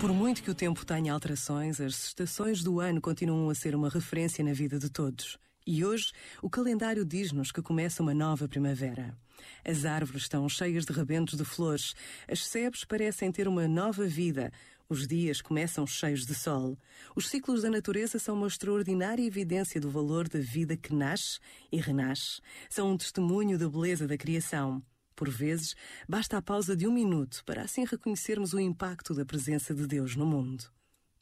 Por muito que o tempo tenha alterações, as estações do ano continuam a ser uma referência na vida de todos. E hoje, o calendário diz-nos que começa uma nova primavera. As árvores estão cheias de rebentos de flores, as sebes parecem ter uma nova vida, os dias começam cheios de sol. Os ciclos da natureza são uma extraordinária evidência do valor da vida que nasce e renasce. São um testemunho da beleza da criação. Por vezes, basta a pausa de um minuto para assim reconhecermos o impacto da presença de Deus no mundo.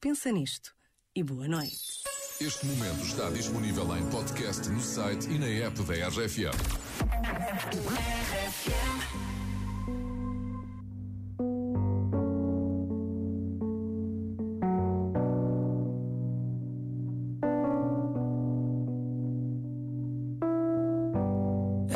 Pensa nisto e boa noite. Este momento está disponível em podcast no site e na app da RFM.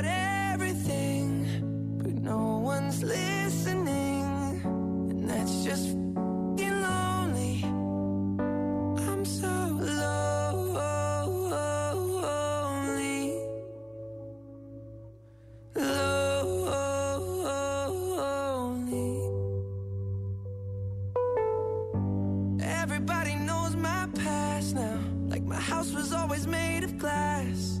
Everything, but no one's listening. And that's just f***ing lonely. I'm so lonely. Lonely. Everybody knows my past now. Like my house was always made of glass.